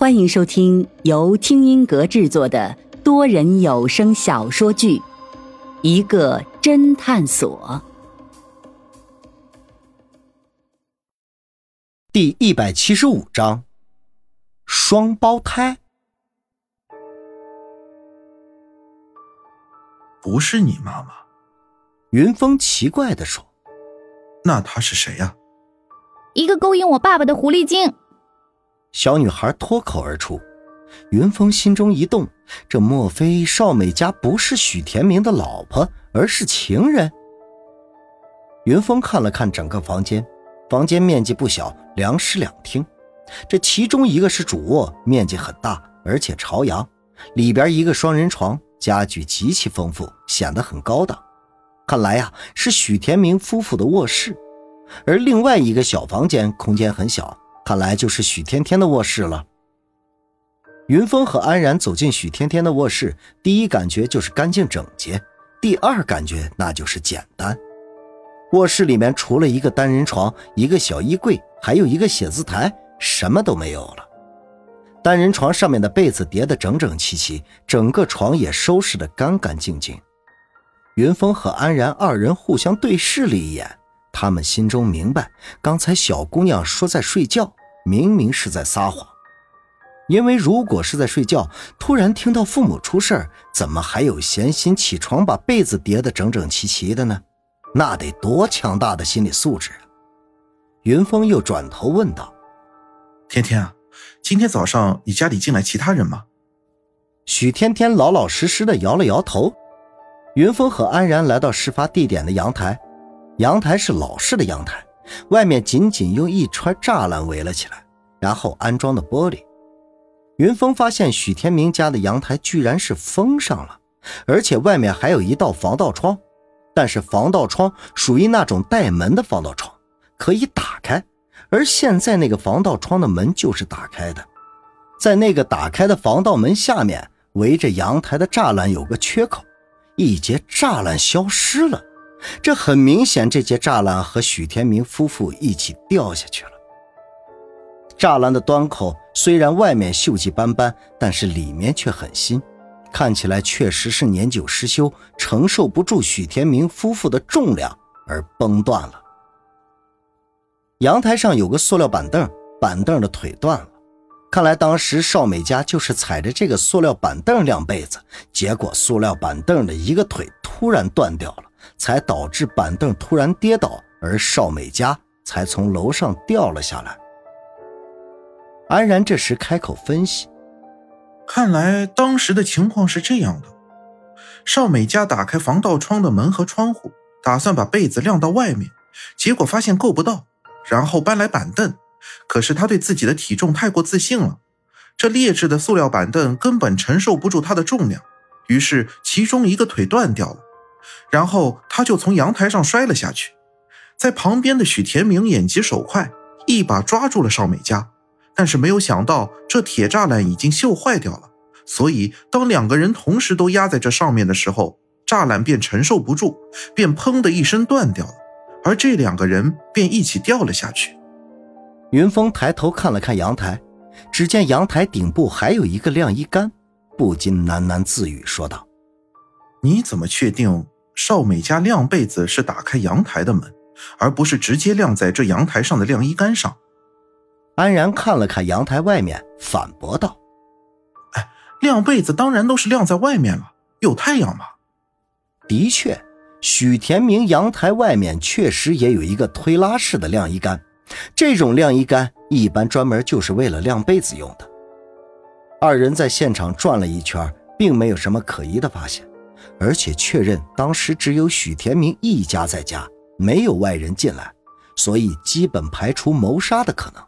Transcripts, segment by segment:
欢迎收听由听音阁制作的多人有声小说剧《一个侦探所》第一百七十五章：双胞胎。不是你妈妈，云峰奇怪的说：“那她是谁呀？”一个勾引我爸爸的狐狸精。小女孩脱口而出，云峰心中一动，这莫非少美家不是许天明的老婆，而是情人？云峰看了看整个房间，房间面积不小，两室两厅，这其中一个是主卧，面积很大，而且朝阳，里边一个双人床，家具极其丰富，显得很高档。看来呀，是许天明夫妇的卧室，而另外一个小房间空间很小。看来就是许天天的卧室了。云峰和安然走进许天天的卧室，第一感觉就是干净整洁，第二感觉那就是简单。卧室里面除了一个单人床、一个小衣柜，还有一个写字台，什么都没有了。单人床上面的被子叠得整整齐齐，整个床也收拾得干干净净。云峰和安然二人互相对视了一眼，他们心中明白，刚才小姑娘说在睡觉。明明是在撒谎，因为如果是在睡觉，突然听到父母出事儿，怎么还有闲心起床把被子叠得整整齐齐的呢？那得多强大的心理素质啊！云峰又转头问道：“天天啊，今天早上你家里进来其他人吗？”许天天老老实实的摇了摇头。云峰和安然来到事发地点的阳台，阳台是老式的阳台。外面仅仅用一圈栅栏围了起来，然后安装的玻璃。云峰发现许天明家的阳台居然是封上了，而且外面还有一道防盗窗，但是防盗窗属于那种带门的防盗窗，可以打开。而现在那个防盗窗的门就是打开的，在那个打开的防盗门下面，围着阳台的栅栏有个缺口，一截栅栏消失了。这很明显，这节栅栏和许天明夫妇一起掉下去了。栅栏的端口虽然外面锈迹斑斑，但是里面却很新，看起来确实是年久失修，承受不住许天明夫妇的重量而崩断了。阳台上有个塑料板凳，板凳的腿断了，看来当时邵美家就是踩着这个塑料板凳晾被子，结果塑料板凳的一个腿突然断掉了。才导致板凳突然跌倒，而邵美嘉才从楼上掉了下来。安然这时开口分析：“看来当时的情况是这样的：邵美嘉打开防盗窗的门和窗户，打算把被子晾到外面，结果发现够不到，然后搬来板凳。可是他对自己的体重太过自信了，这劣质的塑料板凳根本承受不住他的重量，于是其中一个腿断掉了。”然后他就从阳台上摔了下去，在旁边的许田明眼疾手快，一把抓住了邵美嘉，但是没有想到这铁栅栏已经锈坏掉了，所以当两个人同时都压在这上面的时候，栅栏便承受不住，便砰的一声断掉了，而这两个人便一起掉了下去。云峰抬头看了看阳台，只见阳台顶部还有一个晾衣杆，不禁喃喃自语说道：“你怎么确定？”少美家晾被子是打开阳台的门，而不是直接晾在这阳台上的晾衣杆上。安然看了看阳台外面，反驳道：“哎，晾被子当然都是晾在外面了，有太阳嘛。”的确，许田明阳台外面确实也有一个推拉式的晾衣杆，这种晾衣杆一般专门就是为了晾被子用的。二人在现场转了一圈，并没有什么可疑的发现。而且确认当时只有许天明一家在家，没有外人进来，所以基本排除谋杀的可能。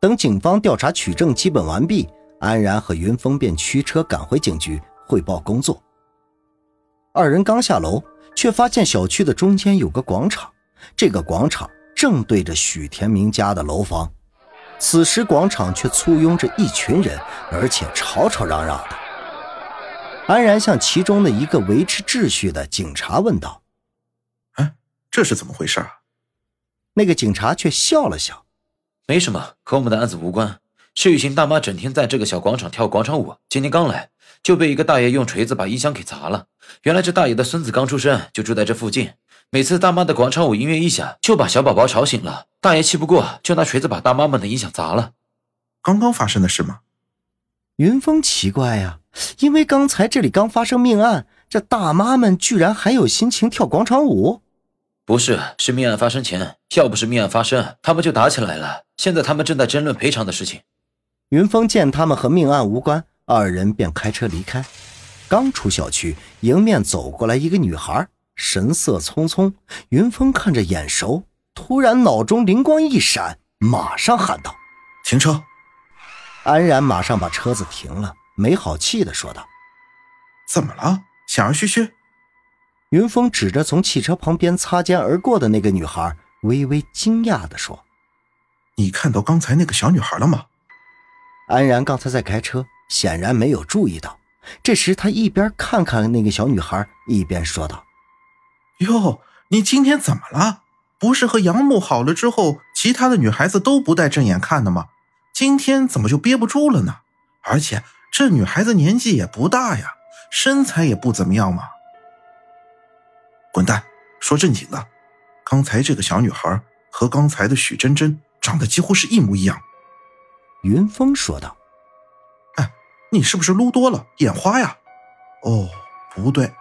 等警方调查取证基本完毕，安然和云峰便驱车赶回警局汇报工作。二人刚下楼，却发现小区的中间有个广场，这个广场正对着许天明家的楼房。此时广场却簇拥着一群人，而且吵吵嚷嚷的。安然向其中的一个维持秩序的警察问道：“哎，这是怎么回事啊？”那个警察却笑了笑：“没什么，和我们的案子无关。是雨晴大妈整天在这个小广场跳广场舞，今天刚来就被一个大爷用锤子把音响给砸了。原来这大爷的孙子刚出生，就住在这附近。每次大妈的广场舞音乐一响，就把小宝宝吵醒了。大爷气不过，就拿锤子把大妈们的音响砸了。刚刚发生的事吗？云峰奇怪呀，因为刚才这里刚发生命案，这大妈们居然还有心情跳广场舞。不是，是命案发生前，要不是命案发生，他们就打起来了。现在他们正在争论赔偿的事情。云峰见他们和命案无关，二人便开车离开。刚出小区，迎面走过来一个女孩，神色匆匆。云峰看着眼熟，突然脑中灵光一闪，马上喊道：“停车！”安然马上把车子停了，没好气的说道：“怎么了？想要嘘嘘。”云峰指着从汽车旁边擦肩而过的那个女孩，微微惊讶的说：“你看到刚才那个小女孩了吗？”安然刚才在开车，显然没有注意到。这时，他一边看看那个小女孩，一边说道：“哟，你今天怎么了？不是和杨木好了之后，其他的女孩子都不带正眼看的吗？今天怎么就憋不住了呢？而且这女孩子年纪也不大呀，身材也不怎么样嘛。”滚蛋！说正经的，刚才这个小女孩和刚才的许真真长得几乎是一模一样。”云峰说道。哎你是不是撸多了眼花呀？哦，不对，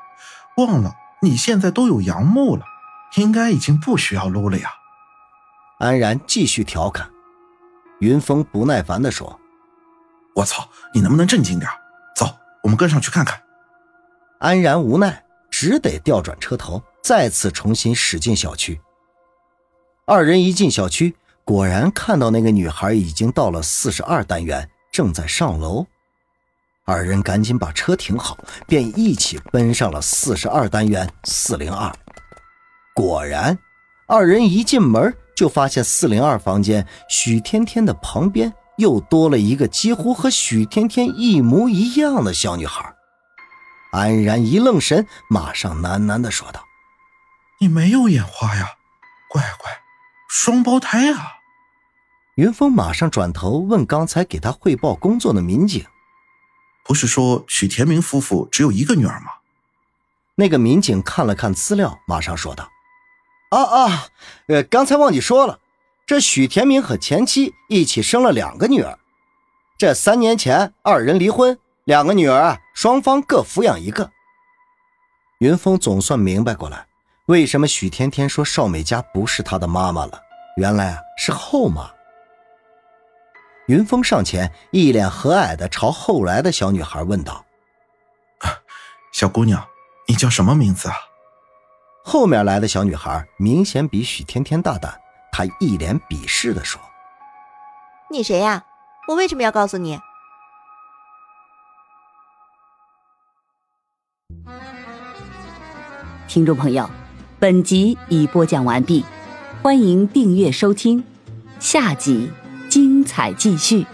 忘了你现在都有阳木了，应该已经不需要撸了呀。安然继续调侃，云峰不耐烦地说：“我操，你能不能正经点？走，我们跟上去看看。”安然无奈，只得调转车头，再次重新驶进小区。二人一进小区，果然看到那个女孩已经到了四十二单元，正在上楼。二人赶紧把车停好，便一起奔上了四十二单元四零二。果然，二人一进门就发现四零二房间许天天的旁边又多了一个几乎和许天天一模一样的小女孩。安然一愣神，马上喃喃地说道：“你没有眼花呀，乖乖，双胞胎啊！”云峰马上转头问刚才给他汇报工作的民警。不是说许天明夫妇只有一个女儿吗？那个民警看了看资料，马上说道：“啊啊，呃，刚才忘记说了，这许田明和前妻一起生了两个女儿。这三年前二人离婚，两个女儿啊，双方各抚养一个。”云峰总算明白过来，为什么许天天说邵美嘉不是他的妈妈了，原来啊是后妈。云峰上前，一脸和蔼的朝后来的小女孩问道：“小姑娘，你叫什么名字啊？”后面来的小女孩明显比许天天大胆，她一脸鄙视的说：“你谁呀？我为什么要告诉你？”听众朋友，本集已播讲完毕，欢迎订阅收听，下集。精彩继续。